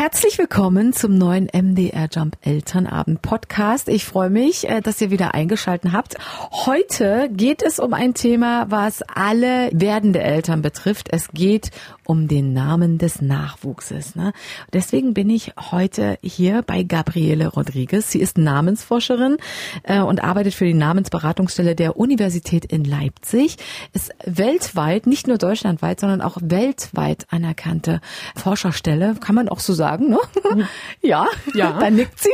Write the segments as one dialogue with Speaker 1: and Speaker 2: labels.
Speaker 1: Herzlich willkommen zum neuen MDR Jump Elternabend Podcast. Ich freue mich, äh, dass ihr wieder eingeschalten habt. Heute geht es um ein Thema, was alle werdende Eltern betrifft. Es geht um den Namen des Nachwuchses. Ne? Deswegen bin ich heute hier bei Gabriele Rodriguez. Sie ist Namensforscherin äh, und arbeitet für die Namensberatungsstelle der Universität in Leipzig. Ist weltweit, nicht nur deutschlandweit, sondern auch weltweit anerkannte Forscherstelle. Kann man auch so sagen, ne? ja, ja. da nickt sie.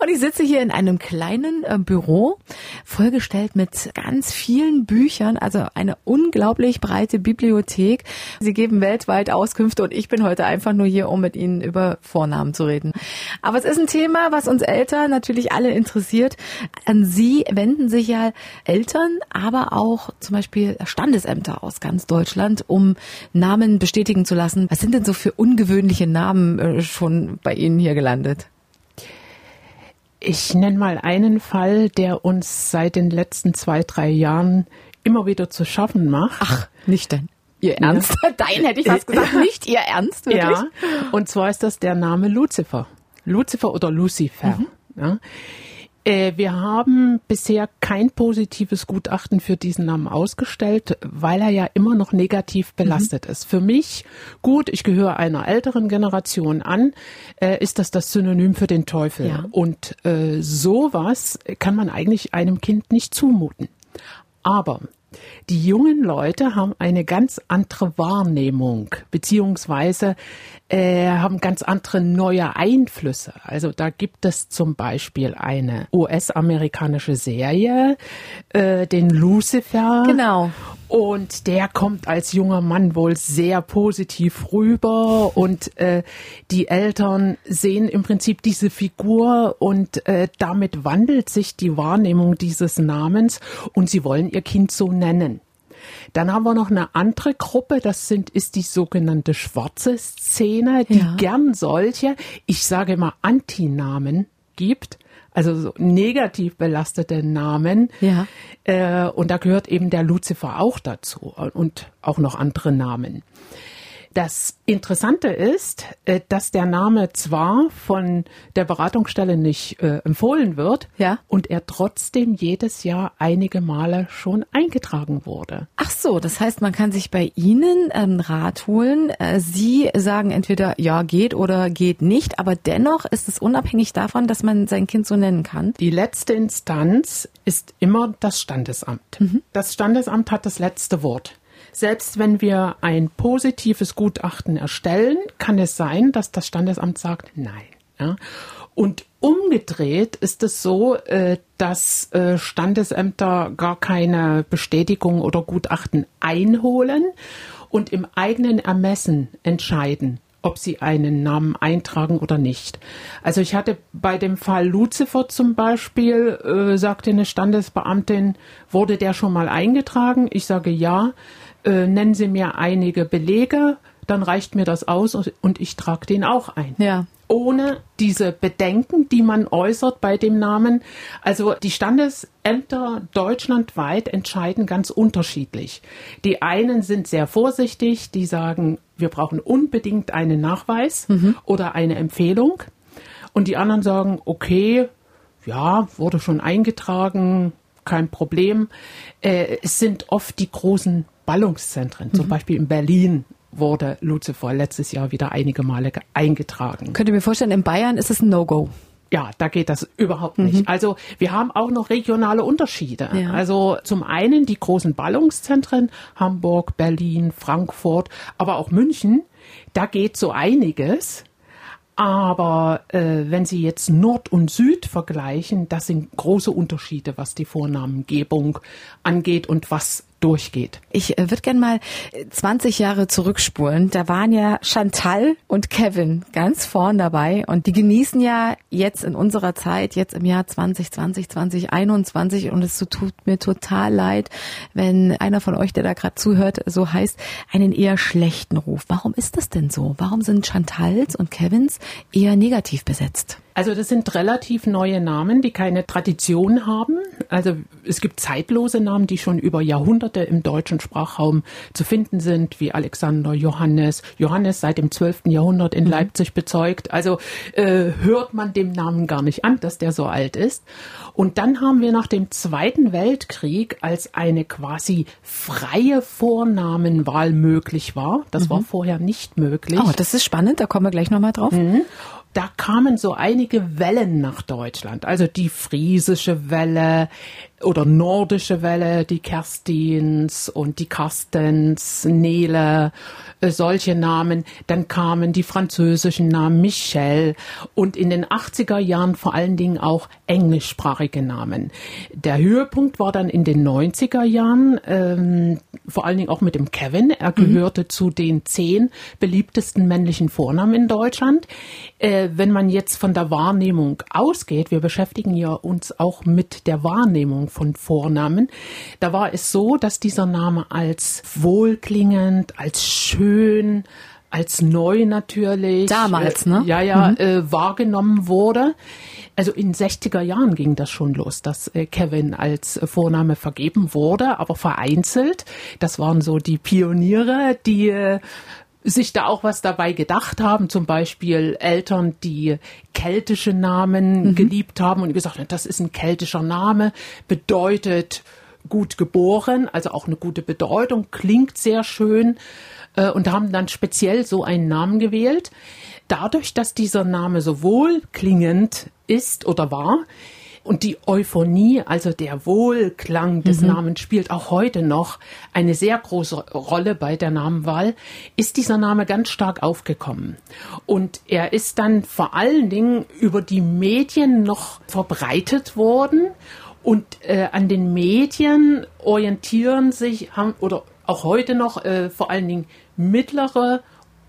Speaker 1: Und ich sitze hier in einem kleinen äh, Büro, vollgestellt mit ganz vielen Büchern, also eine unglaublich breite Bibliothek. Sie geben geben weltweit Auskünfte und ich bin heute einfach nur hier, um mit Ihnen über Vornamen zu reden. Aber es ist ein Thema, was uns Eltern natürlich alle interessiert. An Sie wenden sich ja Eltern, aber auch zum Beispiel Standesämter aus ganz Deutschland, um Namen bestätigen zu lassen. Was sind denn so für ungewöhnliche Namen äh, schon bei Ihnen hier gelandet?
Speaker 2: Ich nenne mal einen Fall, der uns seit den letzten zwei, drei Jahren immer wieder zu schaffen macht.
Speaker 1: Ach, nicht denn. Ihr Ernst? Ja. Dein hätte ich fast gesagt, nicht Ihr Ernst, wirklich? Ja,
Speaker 2: und zwar ist das der Name Lucifer. Lucifer oder Lucifer. Mhm. Ja. Äh, wir haben bisher kein positives Gutachten für diesen Namen ausgestellt, weil er ja immer noch negativ mhm. belastet mhm. ist. Für mich, gut, ich gehöre einer älteren Generation an, äh, ist das das Synonym für den Teufel. Ja. Und äh, sowas kann man eigentlich einem Kind nicht zumuten. Aber die jungen Leute haben eine ganz andere Wahrnehmung, beziehungsweise äh, haben ganz andere neue Einflüsse. Also da gibt es zum Beispiel eine US-amerikanische Serie, äh, den Lucifer.
Speaker 1: Genau.
Speaker 2: Und der kommt als junger Mann wohl sehr positiv rüber und äh, die Eltern sehen im Prinzip diese Figur und äh, damit wandelt sich die Wahrnehmung dieses Namens und sie wollen ihr Kind so nennen. Dann haben wir noch eine andere Gruppe, das sind, ist die sogenannte schwarze Szene, die ja. gern solche, ich sage mal Antinamen gibt also so negativ belastete Namen. Ja. Äh, und da gehört eben der Lucifer auch dazu und auch noch andere Namen. Das Interessante ist, äh, dass der Name zwar von der Beratungsstelle nicht äh, empfohlen wird ja. und er trotzdem jedes Jahr einige Male schon eingetragen wurde.
Speaker 1: Ach so, das heißt, man kann sich bei Ihnen einen Rat holen. Äh, Sie sagen entweder ja geht oder geht nicht, aber dennoch ist es unabhängig davon, dass man sein Kind so nennen kann.
Speaker 2: Die letzte Instanz ist immer das Standesamt. Mhm. Das Standesamt hat das letzte Wort. Selbst wenn wir ein positives Gutachten erstellen, kann es sein, dass das Standesamt sagt Nein. Ja? Und umgedreht ist es so, äh, dass äh, Standesämter gar keine Bestätigung oder Gutachten einholen und im eigenen Ermessen entscheiden, ob sie einen Namen eintragen oder nicht. Also ich hatte bei dem Fall Lucifer zum Beispiel, äh, sagte eine Standesbeamtin, wurde der schon mal eingetragen? Ich sage ja äh, nennen Sie mir einige Belege, dann reicht mir das aus und ich trage den auch ein. Ja. Ohne diese Bedenken, die man äußert bei dem Namen. Also die Standesämter deutschlandweit entscheiden ganz unterschiedlich. Die einen sind sehr vorsichtig, die sagen, wir brauchen unbedingt einen Nachweis mhm. oder eine Empfehlung. Und die anderen sagen, okay, ja, wurde schon eingetragen, kein Problem. Äh, es sind oft die großen Ballungszentren, mhm. zum Beispiel in Berlin wurde Lucifer letztes Jahr wieder einige Male eingetragen.
Speaker 1: Könnt ihr mir vorstellen, in Bayern ist es ein No-Go?
Speaker 2: Ja, da geht das überhaupt nicht. Mhm. Also wir haben auch noch regionale Unterschiede. Ja. Also zum einen die großen Ballungszentren Hamburg, Berlin, Frankfurt, aber auch München. Da geht so einiges. Aber äh, wenn Sie jetzt Nord und Süd vergleichen, das sind große Unterschiede, was die Vornamengebung angeht und was durchgeht.
Speaker 1: Ich äh, würde gerne mal 20 äh, Jahre zurückspulen. Da waren ja Chantal und Kevin ganz vorn dabei und die genießen ja jetzt in unserer Zeit, jetzt im Jahr 2020, 2021 und es tut mir total leid, wenn einer von euch, der da gerade zuhört, so heißt, einen eher schlechten Ruf. Warum ist das denn so? Warum sind Chantals und Kevins eher negativ besetzt?
Speaker 2: Also das sind relativ neue Namen, die keine Tradition haben. Also es gibt zeitlose Namen, die schon über Jahrhunderte im deutschen Sprachraum zu finden sind, wie Alexander, Johannes. Johannes seit dem 12. Jahrhundert in mhm. Leipzig bezeugt. Also äh, hört man dem Namen gar nicht an, dass der so alt ist. Und dann haben wir nach dem Zweiten Weltkrieg, als eine quasi freie Vornamenwahl möglich war, das mhm. war vorher nicht möglich.
Speaker 1: Oh, das ist spannend, da kommen wir gleich nochmal drauf. Mhm
Speaker 2: da kamen so einige Wellen nach Deutschland. Also die friesische Welle, oder nordische Welle, die Kerstins und die Carstens, Nele, äh, solche Namen. Dann kamen die französischen Namen Michel und in den 80er Jahren vor allen Dingen auch englischsprachige Namen. Der Höhepunkt war dann in den 90er Jahren, ähm, vor allen Dingen auch mit dem Kevin. Er mhm. gehörte mhm. zu den zehn beliebtesten männlichen Vornamen in Deutschland. Äh, wenn man jetzt von der Wahrnehmung ausgeht, wir beschäftigen ja uns auch mit der Wahrnehmung von Vornamen. Da war es so, dass dieser Name als wohlklingend, als schön, als neu natürlich.
Speaker 1: Damals, ne?
Speaker 2: Äh, ja, ja, mhm. äh, wahrgenommen wurde. Also in 60er Jahren ging das schon los, dass äh, Kevin als Vorname vergeben wurde, aber vereinzelt. Das waren so die Pioniere, die äh, sich da auch was dabei gedacht haben, zum Beispiel Eltern, die keltische Namen mhm. geliebt haben und gesagt haben, das ist ein keltischer Name, bedeutet gut geboren, also auch eine gute Bedeutung, klingt sehr schön äh, und haben dann speziell so einen Namen gewählt. Dadurch, dass dieser Name so wohlklingend ist oder war, und die Euphonie, also der Wohlklang des mhm. Namens spielt auch heute noch eine sehr große Rolle bei der Namenwahl, ist dieser Name ganz stark aufgekommen. Und er ist dann vor allen Dingen über die Medien noch verbreitet worden. Und äh, an den Medien orientieren sich haben, oder auch heute noch äh, vor allen Dingen mittlere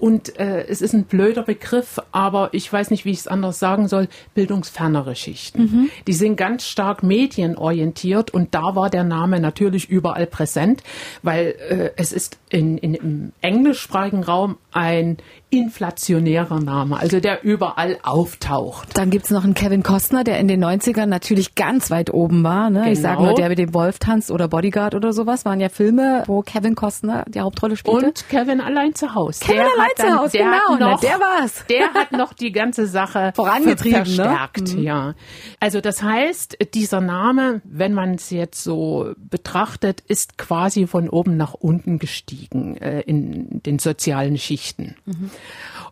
Speaker 2: und äh, es ist ein blöder Begriff, aber ich weiß nicht, wie ich es anders sagen soll, bildungsfernere Schichten. Mhm. Die sind ganz stark medienorientiert und da war der Name natürlich überall präsent, weil äh, es ist in, in, im englischsprachigen Raum ein inflationärer Name, also der überall auftaucht.
Speaker 1: Dann gibt's noch einen Kevin Costner, der in den 90ern natürlich ganz weit oben war. Ne? Genau. Ich sage nur, der mit dem Wolf tanzt oder Bodyguard oder sowas, waren ja Filme, wo Kevin Costner die Hauptrolle spielte.
Speaker 2: Und Kevin allein zu Hause.
Speaker 1: Kevin der allein zu Hause, genau,
Speaker 2: noch, der war's. Der hat noch die ganze Sache vorangetrieben, ne? verstärkt, ne? ja. Also das heißt, dieser Name, wenn man es jetzt so betrachtet, ist quasi von oben nach unten gestiegen äh, in den sozialen Schichten. Mhm.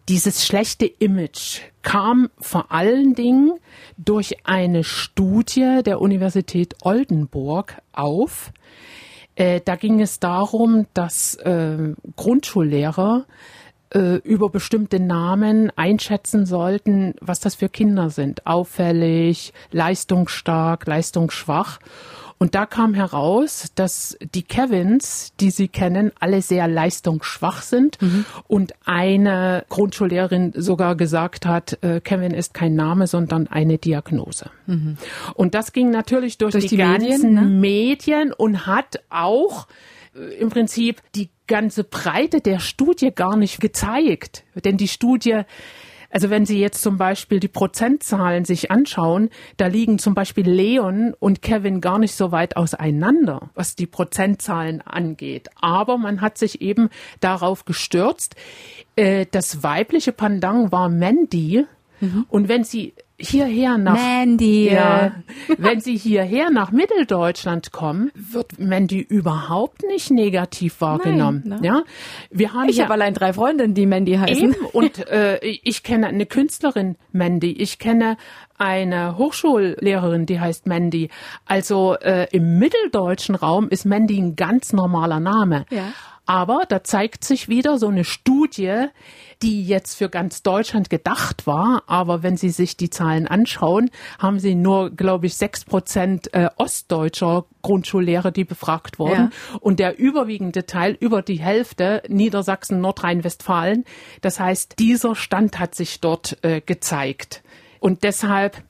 Speaker 2: Dieses schlechte Image kam vor allen Dingen durch eine Studie der Universität Oldenburg auf. Äh, da ging es darum, dass äh, Grundschullehrer über bestimmte Namen einschätzen sollten, was das für Kinder sind. Auffällig, leistungsstark, leistungsschwach. Und da kam heraus, dass die Kevins, die Sie kennen, alle sehr leistungsschwach sind. Mhm. Und eine Grundschullehrerin sogar gesagt hat, äh, Kevin ist kein Name, sondern eine Diagnose. Mhm. Und das ging natürlich durch, durch die, die, ganzen Medien, ne? Medien und hat auch äh, im Prinzip die ganze Breite der Studie gar nicht gezeigt. Denn die Studie also wenn Sie jetzt zum Beispiel die Prozentzahlen sich anschauen, da liegen zum Beispiel Leon und Kevin gar nicht so weit auseinander, was die Prozentzahlen angeht. Aber man hat sich eben darauf gestürzt. Äh, das weibliche Pendant war Mandy. Mhm. Und wenn Sie hierher nach
Speaker 1: Mandy.
Speaker 2: Ja, wenn Sie hierher nach Mitteldeutschland kommen, wird Mandy überhaupt nicht negativ wahrgenommen. Nein, ne? Ja,
Speaker 1: wir haben ich habe allein drei Freundinnen, die Mandy heißen.
Speaker 2: Eben, und äh, ich kenne eine Künstlerin Mandy. Ich kenne eine Hochschullehrerin, die heißt Mandy. Also äh, im mitteldeutschen Raum ist Mandy ein ganz normaler Name. Ja. Aber da zeigt sich wieder so eine Studie, die jetzt für ganz Deutschland gedacht war. Aber wenn Sie sich die Zahlen anschauen, haben Sie nur, glaube ich, sechs Prozent äh, ostdeutscher Grundschullehrer, die befragt wurden. Ja. Und der überwiegende Teil, über die Hälfte, Niedersachsen, Nordrhein-Westfalen. Das heißt, dieser Stand hat sich dort äh, gezeigt. Und deshalb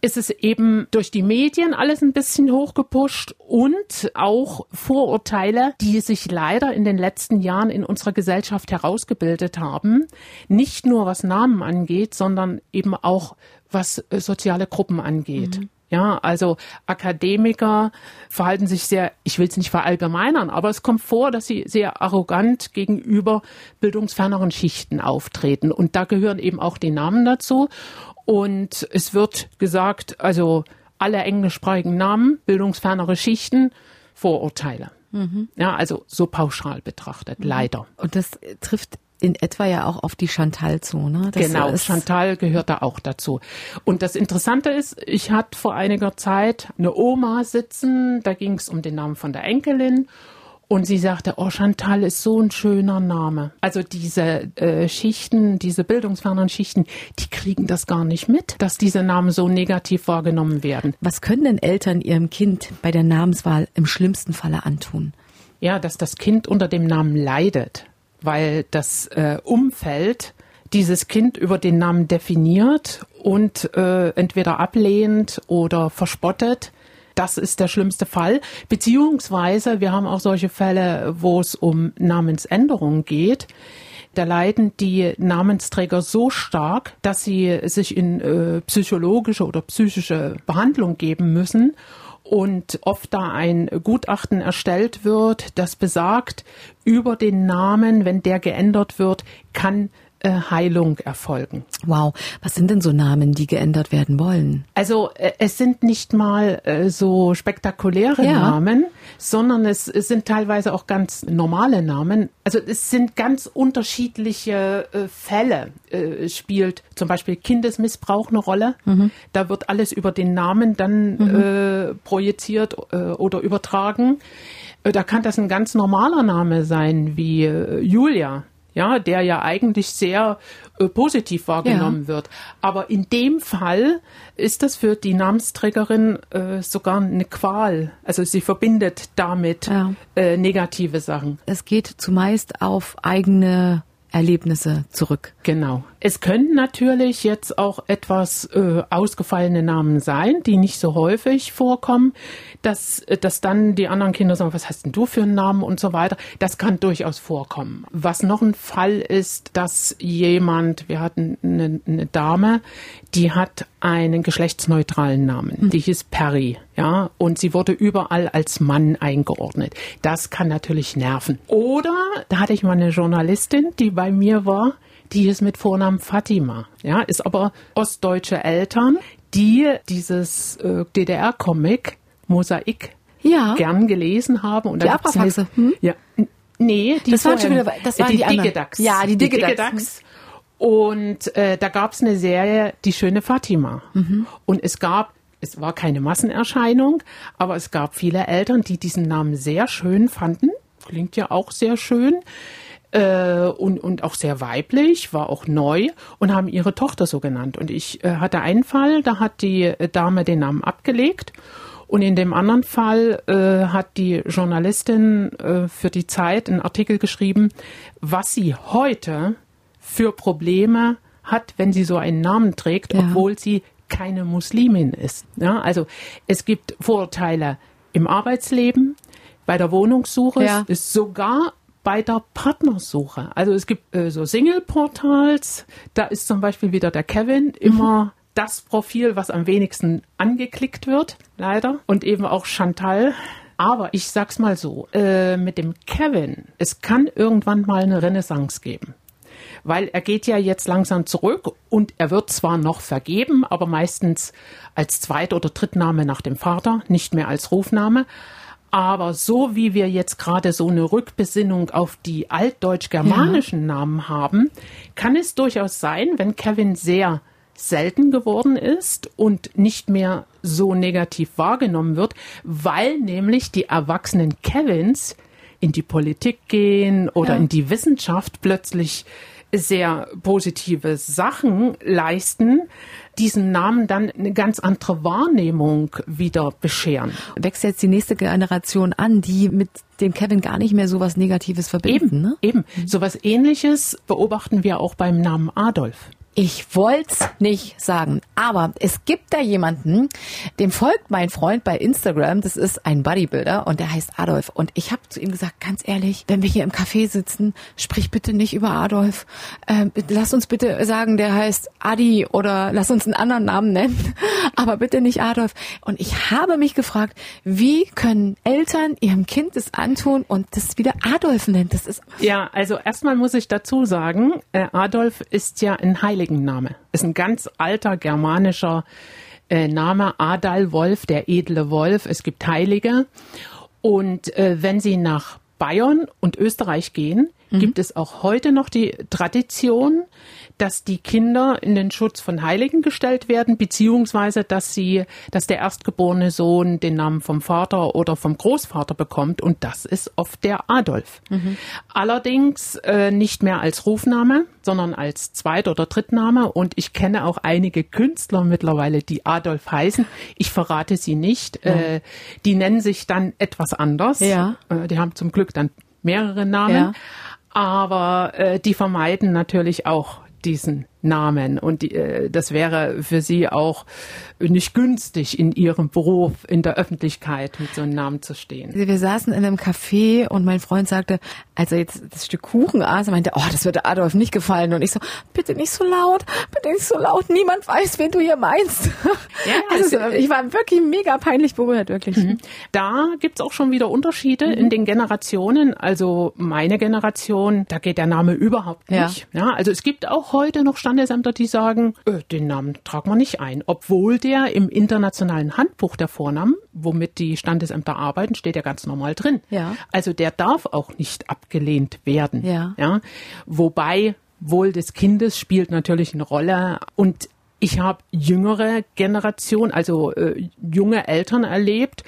Speaker 2: ist es eben durch die Medien alles ein bisschen hochgepusht und auch Vorurteile, die sich leider in den letzten Jahren in unserer Gesellschaft herausgebildet haben. Nicht nur was Namen angeht, sondern eben auch was äh, soziale Gruppen angeht. Mhm. Ja, also Akademiker verhalten sich sehr, ich will es nicht verallgemeinern, aber es kommt vor, dass sie sehr arrogant gegenüber bildungsferneren Schichten auftreten. Und da gehören eben auch die Namen dazu. Und es wird gesagt, also alle englischsprachigen Namen, bildungsfernere Schichten, Vorurteile. Mhm. Ja, also so pauschal betrachtet, mhm. leider.
Speaker 1: Und das trifft in etwa ja auch auf die Chantal zu, ne?
Speaker 2: Das genau, Chantal gehört da auch dazu. Und das Interessante ist, ich hatte vor einiger Zeit eine Oma sitzen, da ging es um den Namen von der Enkelin und sie sagte, oh, Chantal ist so ein schöner Name. Also diese äh, Schichten, diese bildungsfernen Schichten, die kriegen das gar nicht mit, dass diese Namen so negativ wahrgenommen werden.
Speaker 1: Was können denn Eltern ihrem Kind bei der Namenswahl im schlimmsten Falle antun?
Speaker 2: Ja, dass das Kind unter dem Namen leidet, weil das äh, Umfeld dieses Kind über den Namen definiert und äh, entweder ablehnt oder verspottet das ist der schlimmste Fall. Beziehungsweise wir haben auch solche Fälle, wo es um Namensänderungen geht. Da leiden die Namensträger so stark, dass sie sich in äh, psychologische oder psychische Behandlung geben müssen und oft da ein Gutachten erstellt wird, das besagt, über den Namen, wenn der geändert wird, kann Heilung erfolgen.
Speaker 1: Wow, was sind denn so Namen, die geändert werden wollen?
Speaker 2: Also äh, es sind nicht mal äh, so spektakuläre ja. Namen, sondern es, es, sind teilweise auch ganz normale Namen. Also es sind ganz unterschiedliche äh, Fälle. Äh, spielt zum Beispiel Kindesmissbrauch eine Rolle. Mhm. Da wird alles über den Namen dann mhm. projiziert oder übertragen. Da kann das ein ganz normaler Name sein, wie Julia ja, der ja eigentlich sehr äh, positiv wahrgenommen ja. wird. Aber in dem Fall ist das für die Namensträgerin äh, sogar eine Qual. Also sie verbindet damit ja. äh, negative Sachen.
Speaker 1: Es geht zumeist auf eigene Erlebnisse zurück.
Speaker 2: Genau. Es können natürlich jetzt auch etwas äh, ausgefallene Namen sein, die nicht so häufig vorkommen, dass, äh, dass dann die anderen Kinder sagen, was hast denn du für einen Namen und so weiter. Das kann durchaus vorkommen. Was noch ein Fall ist, dass jemand, wir hatten eine, eine Dame, die hat einen geschlechtsneutralen Namen. Mhm. Die hieß Perry, ja, und sie wurde überall als Mann eingeordnet. Das kann natürlich nerven. Oder da hatte ich mal eine Journalistin, die bei mir war, die ist mit Vornamen Fatima, ja, ist aber ostdeutsche Eltern, die dieses äh, DDR-Comic Mosaik ja. gern gelesen haben.
Speaker 1: Und die Abrafaxe. Hm?
Speaker 2: Ja, Nee,
Speaker 1: die das waren schon wieder, das waren die,
Speaker 2: die Digedax.
Speaker 1: Ja, die. Die Digedax.
Speaker 2: Und äh, da gab es eine Serie, Die schöne Fatima. Mhm. Und es gab, es war keine Massenerscheinung, aber es gab viele Eltern, die diesen Namen sehr schön fanden. Klingt ja auch sehr schön. Äh, und, und auch sehr weiblich, war auch neu und haben ihre Tochter so genannt. Und ich äh, hatte einen Fall, da hat die äh, Dame den Namen abgelegt. Und in dem anderen Fall äh, hat die Journalistin äh, für die Zeit einen Artikel geschrieben, was sie heute für Probleme hat, wenn sie so einen Namen trägt, ja. obwohl sie keine Muslimin ist. Ja, also es gibt Vorurteile im Arbeitsleben, bei der Wohnungssuche, ja. ist sogar bei der Partnersuche. Also es gibt äh, so Single-Portals, da ist zum Beispiel wieder der Kevin immer mhm. das Profil, was am wenigsten angeklickt wird, leider. Und eben auch Chantal. Aber ich sag's mal so, äh, mit dem Kevin, es kann irgendwann mal eine Renaissance geben weil er geht ja jetzt langsam zurück und er wird zwar noch vergeben, aber meistens als Zweit- oder Drittname nach dem Vater, nicht mehr als Rufname. Aber so wie wir jetzt gerade so eine Rückbesinnung auf die altdeutsch-germanischen ja. Namen haben, kann es durchaus sein, wenn Kevin sehr selten geworden ist und nicht mehr so negativ wahrgenommen wird, weil nämlich die erwachsenen Kevins in die Politik gehen oder ja. in die Wissenschaft plötzlich sehr positive Sachen leisten, diesen Namen dann eine ganz andere Wahrnehmung wieder bescheren.
Speaker 1: Wächst jetzt die nächste Generation an, die mit dem Kevin gar nicht mehr so was Negatives verbinden.
Speaker 2: Eben,
Speaker 1: ne?
Speaker 2: eben. Mhm. So was ähnliches beobachten wir auch beim Namen Adolf.
Speaker 1: Ich wollt's nicht sagen. Aber es gibt da jemanden, dem folgt mein Freund bei Instagram. Das ist ein Bodybuilder und der heißt Adolf. Und ich habe zu ihm gesagt, ganz ehrlich, wenn wir hier im Café sitzen, sprich bitte nicht über Adolf. Ähm, lass uns bitte sagen, der heißt Adi oder lass uns einen anderen Namen nennen. Aber bitte nicht Adolf. Und ich habe mich gefragt, wie können Eltern ihrem Kind das antun und das wieder Adolf nennt? Das ist
Speaker 2: ja, also erstmal muss ich dazu sagen, äh, Adolf ist ja ein Heiliger Name. Ist ein ganz alter germanischer äh, Name, Adal Wolf, der edle Wolf. Es gibt Heilige. Und äh, wenn Sie nach Bayern und Österreich gehen, mhm. gibt es auch heute noch die Tradition, dass die Kinder in den Schutz von Heiligen gestellt werden, beziehungsweise dass sie, dass der erstgeborene Sohn den Namen vom Vater oder vom Großvater bekommt und das ist oft der Adolf. Mhm. Allerdings äh, nicht mehr als Rufname, sondern als Zweit- oder Drittname und ich kenne auch einige Künstler mittlerweile, die Adolf heißen. Ich verrate sie nicht. Ja. Äh, die nennen sich dann etwas anders. Ja. Äh, die haben zum Glück dann mehrere Namen. Ja aber äh, die vermeiden natürlich auch diesen Namen. Und äh, das wäre für sie auch nicht günstig, in ihrem Beruf in der Öffentlichkeit mit so einem Namen zu stehen.
Speaker 1: Wir saßen in einem Café und mein Freund sagte, als er jetzt das Stück Kuchen aß, er meinte, oh, das würde Adolf nicht gefallen. Und ich so, bitte nicht so laut, bitte nicht so laut, niemand weiß, wen du hier meinst. Ja, also, also ich war wirklich mega peinlich berührt, wirklich. Mhm.
Speaker 2: Da gibt's auch schon wieder Unterschiede mhm. in den Generationen. Also meine Generation, da geht der Name überhaupt nicht. Ja. ja also es gibt auch heute noch Standesämter, die sagen, äh, den Namen tragen wir nicht ein, obwohl der im internationalen Handbuch der Vornamen, womit die Standesämter arbeiten, steht ja ganz normal drin. Ja. Also der darf auch nicht abgelehnt werden. Ja. ja. Wobei Wohl des Kindes spielt natürlich eine Rolle und ich habe jüngere Generation, also äh, junge Eltern erlebt,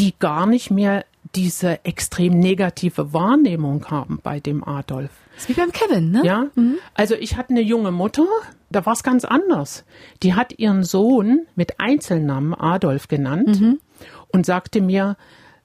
Speaker 2: die gar nicht mehr diese extrem negative Wahrnehmung haben bei dem Adolf.
Speaker 1: Das ist wie beim Kevin, ne?
Speaker 2: Ja. Mhm. Also ich hatte eine junge Mutter, da war es ganz anders. Die hat ihren Sohn mit Einzelnamen Adolf genannt mhm. und sagte mir,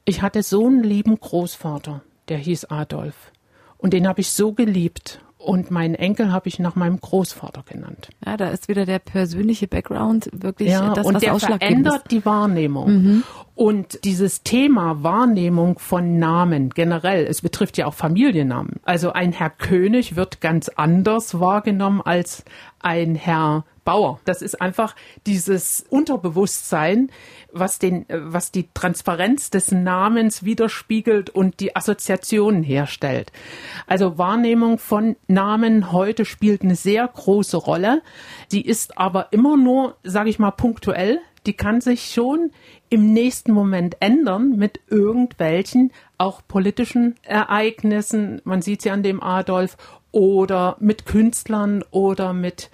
Speaker 2: ich hatte so einen lieben Großvater, der hieß Adolf. Und den habe ich so geliebt. Und meinen Enkel habe ich nach meinem Großvater genannt.
Speaker 1: Ja, da ist wieder der persönliche Background wirklich
Speaker 2: ja, das, und was der verändert ist. die Wahrnehmung. Mhm. Und dieses Thema Wahrnehmung von Namen generell, es betrifft ja auch Familiennamen. Also ein Herr König wird ganz anders wahrgenommen als ein Herr Bauer. Das ist einfach dieses Unterbewusstsein, was den, was die Transparenz des Namens widerspiegelt und die Assoziationen herstellt. Also Wahrnehmung von Namen heute spielt eine sehr große Rolle. Die ist aber immer nur, sage ich mal, punktuell. Die kann sich schon im nächsten Moment ändern mit irgendwelchen auch politischen Ereignissen. Man sieht sie an dem Adolf oder mit Künstlern oder mit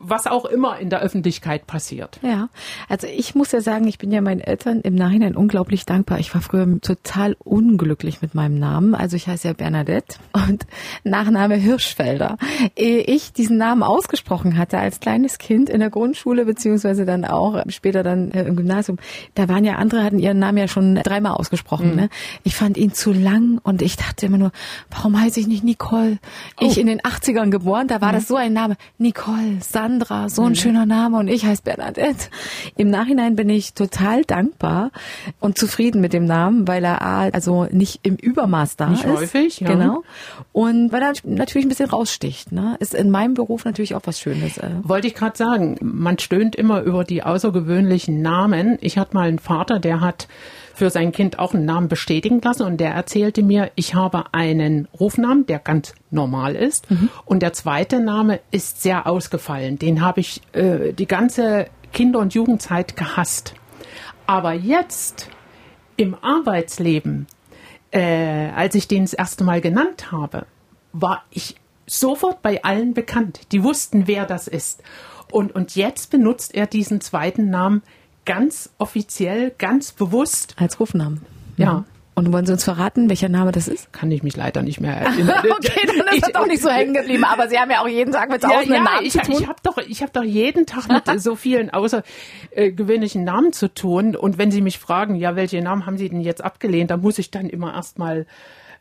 Speaker 2: was auch immer in der Öffentlichkeit passiert.
Speaker 1: Ja, also ich muss ja sagen, ich bin ja meinen Eltern im Nachhinein unglaublich dankbar. Ich war früher total unglücklich mit meinem Namen. Also ich heiße ja Bernadette und Nachname Hirschfelder. Ehe ich diesen Namen ausgesprochen hatte als kleines Kind in der Grundschule beziehungsweise dann auch später dann äh, im Gymnasium, da waren ja andere, hatten ihren Namen ja schon dreimal ausgesprochen. Mhm. Ne? Ich fand ihn zu lang und ich dachte immer nur, warum heiße ich nicht Nicole? Oh. Ich in den 80ern geboren, da war mhm. das so ein Name. Nicole, Sandra. Sandra, so ein mhm. schöner Name und ich heiße Bernadette. Im Nachhinein bin ich total dankbar und zufrieden mit dem Namen, weil er also nicht im Übermaß da
Speaker 2: nicht
Speaker 1: ist.
Speaker 2: häufig,
Speaker 1: ja. Genau. Und weil er natürlich ein bisschen raussticht. Ne? Ist in meinem Beruf natürlich auch was Schönes. Äh.
Speaker 2: Wollte ich gerade sagen, man stöhnt immer über die außergewöhnlichen Namen. Ich hatte mal einen Vater, der hat für sein Kind auch einen Namen bestätigen lassen und der erzählte mir, ich habe einen Rufnamen, der ganz normal ist mhm. und der zweite Name ist sehr ausgefallen. Den habe ich äh, die ganze Kinder- und Jugendzeit gehasst. Aber jetzt im Arbeitsleben, äh, als ich den das erste Mal genannt habe, war ich sofort bei allen bekannt. Die wussten, wer das ist. Und, und jetzt benutzt er diesen zweiten Namen ganz offiziell, ganz bewusst.
Speaker 1: Als Rufnamen. Ja. Mhm. Und wollen Sie uns verraten, welcher Name das ist?
Speaker 2: Kann ich mich leider nicht mehr erinnern.
Speaker 1: okay, dann ist das doch nicht so hängen geblieben. Aber Sie haben ja auch jeden Tag mit tausenden ja, ja, Namen
Speaker 2: ich,
Speaker 1: zu tun.
Speaker 2: Ich habe doch, ich habe doch jeden Tag mit so vielen außergewöhnlichen Namen zu tun. Und wenn Sie mich fragen, ja, welche Namen haben Sie denn jetzt abgelehnt, dann muss ich dann immer erstmal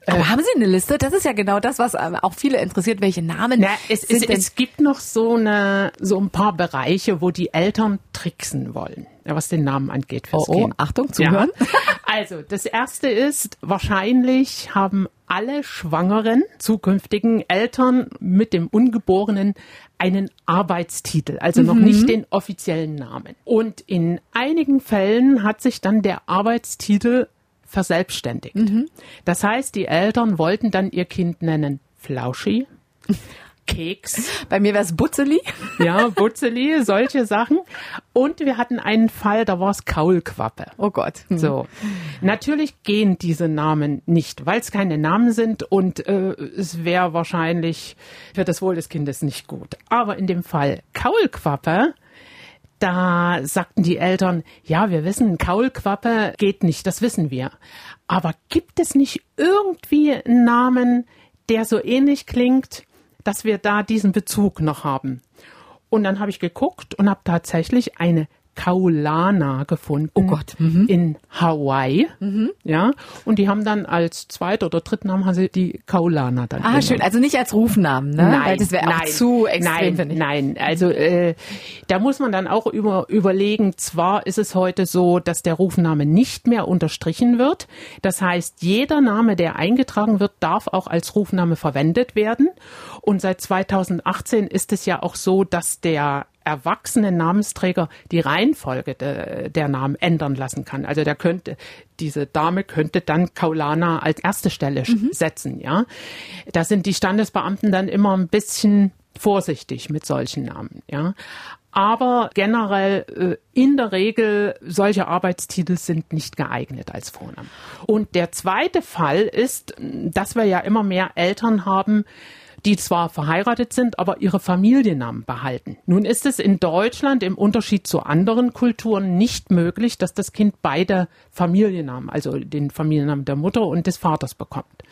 Speaker 1: Aber haben Sie eine Liste? Das ist ja genau das, was äh, auch viele interessiert. Welche Namen
Speaker 2: Na, es, es, es gibt noch so eine so ein paar Bereiche, wo die Eltern tricksen wollen, was den Namen angeht.
Speaker 1: Fürs oh, oh, kind. Achtung, zuhören.
Speaker 2: Ja. Also, das erste ist, wahrscheinlich haben alle schwangeren zukünftigen Eltern mit dem Ungeborenen einen Arbeitstitel, also mhm. noch nicht den offiziellen Namen. Und in einigen Fällen hat sich dann der Arbeitstitel verselbstständigt. Mhm. Das heißt, die Eltern wollten dann ihr Kind nennen Flauschi, Keks.
Speaker 1: Bei mir wäre es Butzeli.
Speaker 2: Ja, Butzeli, solche Sachen. Und wir hatten einen Fall, da war es Kaulquappe.
Speaker 1: Oh Gott.
Speaker 2: Mhm. So. Natürlich gehen diese Namen nicht, weil es keine Namen sind und äh, es wäre wahrscheinlich für das Wohl des Kindes nicht gut. Aber in dem Fall Kaulquappe da sagten die Eltern, ja, wir wissen, Kaulquappe geht nicht, das wissen wir. Aber gibt es nicht irgendwie einen Namen, der so ähnlich klingt, dass wir da diesen Bezug noch haben? Und dann habe ich geguckt und habe tatsächlich eine Kaulana gefunden.
Speaker 1: Oh Gott.
Speaker 2: Mhm. In Hawaii. Mhm. Ja. Und die haben dann als zweiter oder dritten Namen haben sie die Kaulana dann.
Speaker 1: Ah, genommen. schön. Also nicht als Rufnamen, ne?
Speaker 2: Nein.
Speaker 1: Weil das wäre auch zu extrem,
Speaker 2: nein, Nein. Also, äh, da muss man dann auch über, überlegen, zwar ist es heute so, dass der Rufname nicht mehr unterstrichen wird. Das heißt, jeder Name, der eingetragen wird, darf auch als Rufname verwendet werden. Und seit 2018 ist es ja auch so, dass der erwachsene Namensträger die Reihenfolge de, der Namen ändern lassen kann. Also der könnte, diese Dame könnte dann Kaulana als erste Stelle mhm. setzen, ja. Da sind die Standesbeamten dann immer ein bisschen vorsichtig mit solchen Namen, ja. Aber generell äh, in der Regel solche Arbeitstitel sind nicht geeignet als Vornamen. Und der zweite Fall ist, dass wir ja immer mehr Eltern haben, die zwar verheiratet sind, aber ihre Familiennamen behalten. Nun ist es in Deutschland im Unterschied zu anderen Kulturen nicht möglich, dass das Kind beide Familiennamen, also den Familiennamen der Mutter und des Vaters bekommt.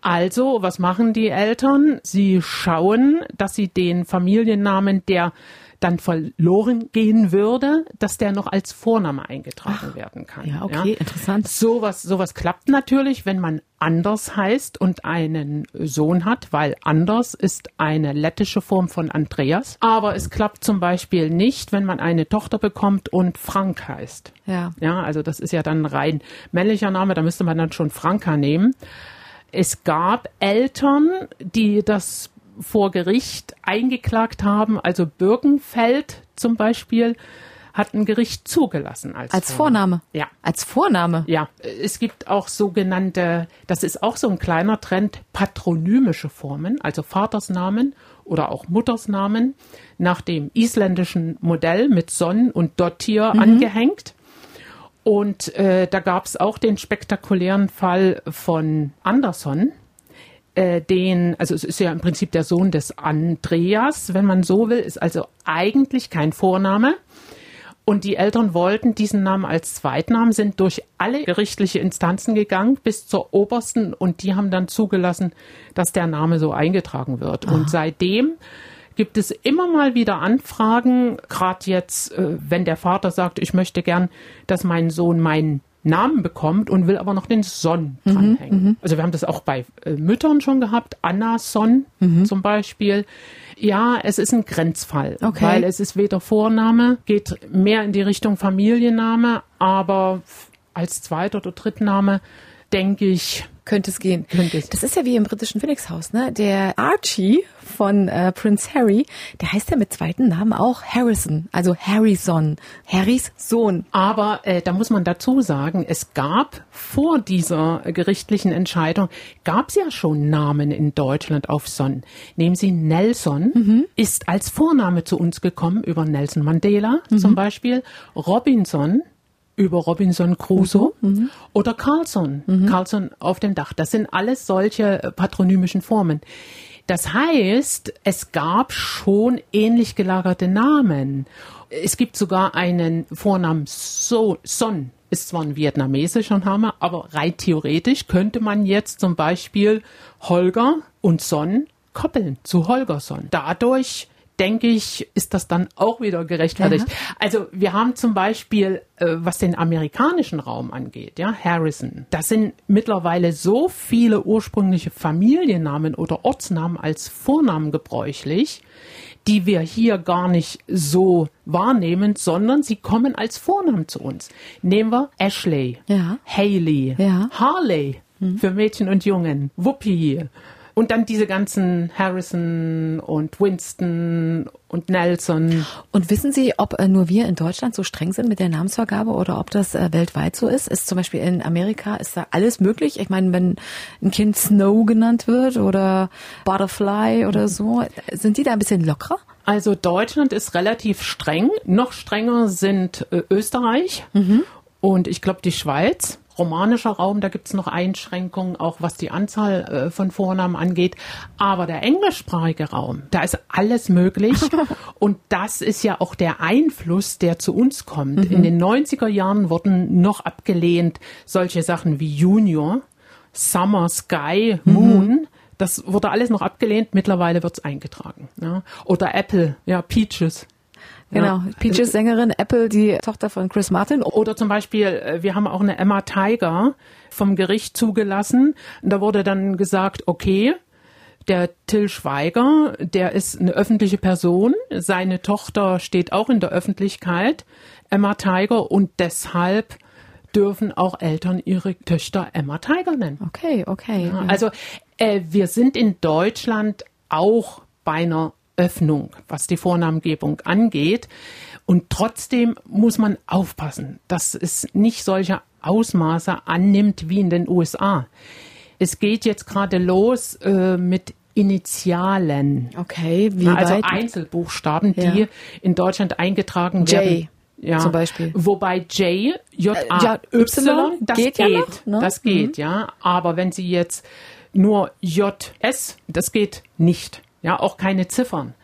Speaker 2: Also, was machen die Eltern? Sie schauen, dass sie den Familiennamen der dann verloren gehen würde, dass der noch als Vorname eingetragen Ach, werden kann.
Speaker 1: Ja, okay, ja. interessant.
Speaker 2: Sowas, sowas klappt natürlich, wenn man Anders heißt und einen Sohn hat, weil Anders ist eine lettische Form von Andreas. Aber es klappt zum Beispiel nicht, wenn man eine Tochter bekommt und Frank heißt.
Speaker 1: Ja.
Speaker 2: Ja, also das ist ja dann rein männlicher Name, da müsste man dann schon Franka nehmen. Es gab Eltern, die das vor Gericht eingeklagt haben. Also Birkenfeld zum Beispiel hat ein Gericht zugelassen als,
Speaker 1: als Vorname. Vorname.
Speaker 2: Ja.
Speaker 1: Als Vorname.
Speaker 2: Ja. Es gibt auch sogenannte, das ist auch so ein kleiner Trend, patronymische Formen, also Vatersnamen oder auch Muttersnamen nach dem isländischen Modell mit Sonn und Dottir mhm. angehängt. Und äh, da gab es auch den spektakulären Fall von Anderson, äh, den, also es ist ja im Prinzip der Sohn des Andreas, wenn man so will, ist also eigentlich kein Vorname. Und die Eltern wollten diesen Namen als Zweitnamen, sind durch alle gerichtliche Instanzen gegangen bis zur obersten und die haben dann zugelassen, dass der Name so eingetragen wird. Aha. Und seitdem gibt es immer mal wieder Anfragen, gerade jetzt, äh, wenn der Vater sagt, ich möchte gern, dass mein Sohn meinen Namen bekommt und will aber noch den Son mhm, dranhängen. Mhm, also wir haben das auch bei äh, Müttern schon gehabt, Anna Son mhm. zum Beispiel. Ja, es ist ein Grenzfall, okay. weil es ist weder Vorname, geht mehr in die Richtung Familienname, aber als Zweit- oder Drittname denke ich,
Speaker 1: könnte es gehen. Könnte es. Das ist ja wie im britischen Phoenix-Haus, ne? Der Archie von äh, Prince Harry, der heißt ja mit zweiten Namen auch Harrison, also Harrison, Harrys Sohn.
Speaker 2: Aber äh, da muss man dazu sagen, es gab vor dieser gerichtlichen Entscheidung, gab es ja schon Namen in Deutschland auf Son. Nehmen Sie Nelson, mhm. ist als Vorname zu uns gekommen über Nelson Mandela mhm. zum Beispiel. Robinson über Robinson Crusoe mhm. oder Carlson, mhm. Carlson auf dem Dach. Das sind alles solche äh, patronymischen Formen. Das heißt, es gab schon ähnlich gelagerte Namen. Es gibt sogar einen Vornamen so Son, ist zwar ein vietnamesischer Name, aber rein theoretisch könnte man jetzt zum Beispiel Holger und Son koppeln zu Holgerson. Dadurch denke ich, ist das dann auch wieder gerechtfertigt. Ja. Also wir haben zum Beispiel, äh, was den amerikanischen Raum angeht, ja, Harrison, da sind mittlerweile so viele ursprüngliche Familiennamen oder Ortsnamen als Vornamen gebräuchlich, die wir hier gar nicht so wahrnehmen, sondern sie kommen als Vornamen zu uns. Nehmen wir Ashley, ja. Haley, ja. Harley hm. für Mädchen und Jungen, Whoopi, und dann diese ganzen Harrison und Winston und Nelson.
Speaker 1: Und wissen Sie, ob äh, nur wir in Deutschland so streng sind mit der Namensvergabe oder ob das äh, weltweit so ist? Ist zum Beispiel in Amerika, ist da alles möglich? Ich meine, wenn ein Kind Snow genannt wird oder Butterfly oder so, sind die da ein bisschen lockerer?
Speaker 2: Also Deutschland ist relativ streng. Noch strenger sind äh, Österreich mhm. und ich glaube die Schweiz romanischer Raum, da gibt es noch Einschränkungen, auch was die Anzahl äh, von Vornamen angeht. Aber der englischsprachige Raum, da ist alles möglich. und das ist ja auch der Einfluss, der zu uns kommt. Mhm. In den 90er Jahren wurden noch abgelehnt solche Sachen wie Junior, Summer, Sky, Moon. Mhm. Das wurde alles noch abgelehnt. Mittlerweile wird es eingetragen. Ja. Oder Apple, ja, Peaches.
Speaker 1: Genau, ja. Peaches Sängerin, Apple, die Tochter von Chris Martin.
Speaker 2: Oder zum Beispiel, äh, wir haben auch eine Emma Tiger vom Gericht zugelassen. Da wurde dann gesagt, okay, der Till Schweiger, der ist eine öffentliche Person. Seine Tochter steht auch in der Öffentlichkeit, Emma Tiger, und deshalb dürfen auch Eltern ihre Töchter Emma Tiger nennen.
Speaker 1: Okay, okay.
Speaker 2: Ja, also äh, wir sind in Deutschland auch bei einer Öffnung, was die Vornamengebung angeht. Und trotzdem muss man aufpassen, dass es nicht solche Ausmaße annimmt wie in den USA. Es geht jetzt gerade los äh, mit Initialen.
Speaker 1: Okay,
Speaker 2: wie Also weit? Einzelbuchstaben, die ja. in Deutschland eingetragen J. werden.
Speaker 1: Ja, zum Beispiel.
Speaker 2: Wobei J, J, A, äh, Y, das geht, geht, ja noch, ne? das geht, mhm. ja. Aber wenn Sie jetzt nur J, S, das geht nicht ja, auch keine Ziffern.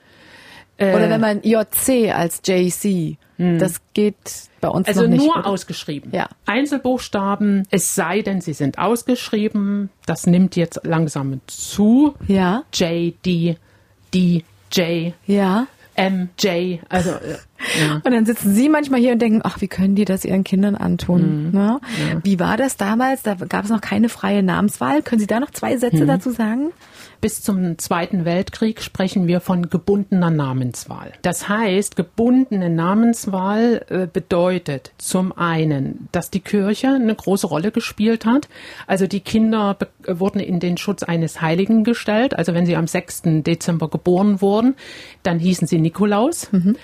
Speaker 1: Äh, Oder wenn man JC als JC, hm. das geht bei uns
Speaker 2: also
Speaker 1: noch nicht.
Speaker 2: Also nur ausgeschrieben. Ja. Einzelbuchstaben, es sei denn, sie sind ausgeschrieben. Das nimmt jetzt langsam zu.
Speaker 1: Ja.
Speaker 2: J, D, D, J.
Speaker 1: Ja.
Speaker 2: M, J, also äh,
Speaker 1: ja. Und dann sitzen Sie manchmal hier und denken, ach, wie können die das ihren Kindern antun? Mhm. Ne? Ja. Wie war das damals? Da gab es noch keine freie Namenswahl. Können Sie da noch zwei Sätze mhm. dazu sagen?
Speaker 2: bis zum Zweiten Weltkrieg sprechen wir von gebundener Namenswahl. Das heißt, gebundene Namenswahl äh, bedeutet zum einen, dass die Kirche eine große Rolle gespielt hat. Also die Kinder wurden in den Schutz eines Heiligen gestellt. Also wenn sie am 6. Dezember geboren wurden, dann hießen sie Nikolaus. Mhm.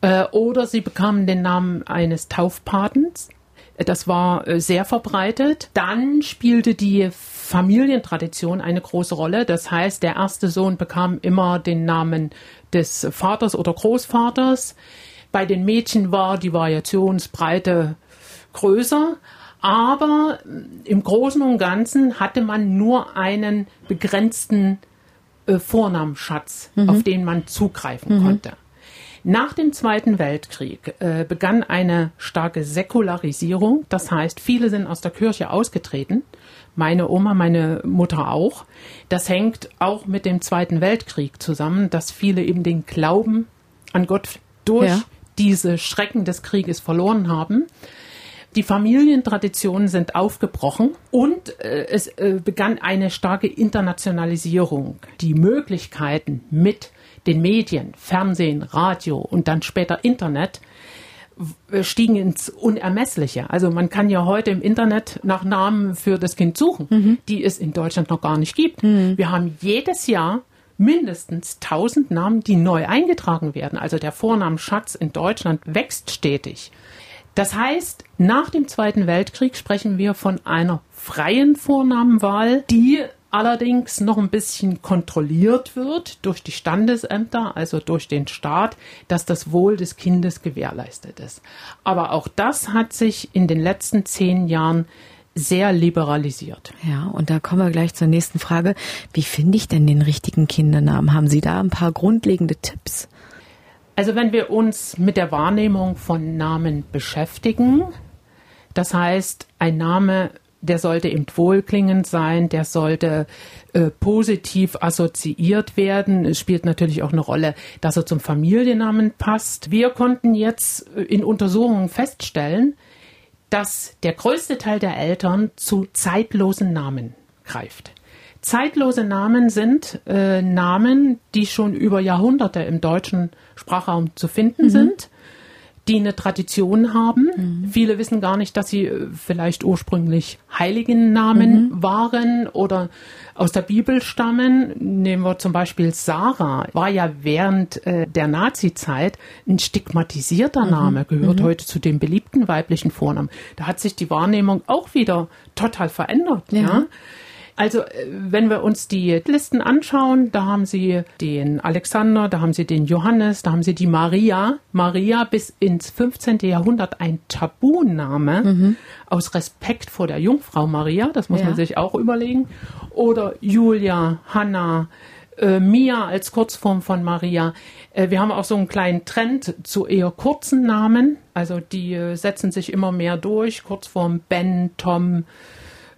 Speaker 2: Äh, oder sie bekamen den Namen eines Taufpatens. Das war äh, sehr verbreitet. Dann spielte die Familientradition eine große Rolle. Das heißt, der erste Sohn bekam immer den Namen des Vaters oder Großvaters. Bei den Mädchen war die Variationsbreite größer, aber im Großen und Ganzen hatte man nur einen begrenzten äh, Vornamenschatz, mhm. auf den man zugreifen mhm. konnte. Nach dem Zweiten Weltkrieg äh, begann eine starke Säkularisierung. Das heißt, viele sind aus der Kirche ausgetreten meine Oma, meine Mutter auch. Das hängt auch mit dem Zweiten Weltkrieg zusammen, dass viele eben den Glauben an Gott durch ja. diese Schrecken des Krieges verloren haben. Die Familientraditionen sind aufgebrochen und äh, es äh, begann eine starke Internationalisierung. Die Möglichkeiten mit den Medien, Fernsehen, Radio und dann später Internet stiegen ins Unermessliche. Also man kann ja heute im Internet nach Namen für das Kind suchen, mhm. die es in Deutschland noch gar nicht gibt. Mhm. Wir haben jedes Jahr mindestens 1000 Namen, die neu eingetragen werden. Also der Vornamenschatz in Deutschland wächst stetig. Das heißt, nach dem Zweiten Weltkrieg sprechen wir von einer freien Vornamenwahl, die allerdings noch ein bisschen kontrolliert wird durch die Standesämter, also durch den Staat, dass das Wohl des Kindes gewährleistet ist. Aber auch das hat sich in den letzten zehn Jahren sehr liberalisiert.
Speaker 1: Ja, und da kommen wir gleich zur nächsten Frage. Wie finde ich denn den richtigen Kindernamen? Haben Sie da ein paar grundlegende Tipps?
Speaker 2: Also wenn wir uns mit der Wahrnehmung von Namen beschäftigen, das heißt, ein Name der sollte eben wohlklingend sein, der sollte äh, positiv assoziiert werden. Es spielt natürlich auch eine Rolle, dass er zum Familiennamen passt. Wir konnten jetzt äh, in Untersuchungen feststellen, dass der größte Teil der Eltern zu zeitlosen Namen greift. Zeitlose Namen sind äh, Namen, die schon über Jahrhunderte im deutschen Sprachraum zu finden mhm. sind die eine Tradition haben. Mhm. Viele wissen gar nicht, dass sie äh, vielleicht ursprünglich Heiligennamen mhm. waren oder aus der Bibel stammen. Nehmen wir zum Beispiel Sarah, war ja während äh, der Nazi-Zeit ein stigmatisierter mhm. Name, gehört mhm. heute zu den beliebten weiblichen Vornamen. Da hat sich die Wahrnehmung auch wieder total verändert. ja? ja? Also, äh, wenn wir uns die Listen anschauen, da haben Sie den Alexander, da haben Sie den Johannes, da haben Sie die Maria. Maria bis ins 15. Jahrhundert ein Tabuname mhm. aus Respekt vor der Jungfrau Maria, das muss ja. man sich auch überlegen. Oder Julia, Hannah, äh, Mia als Kurzform von Maria. Äh, wir haben auch so einen kleinen Trend zu eher kurzen Namen. Also die äh, setzen sich immer mehr durch. Kurzform Ben, Tom,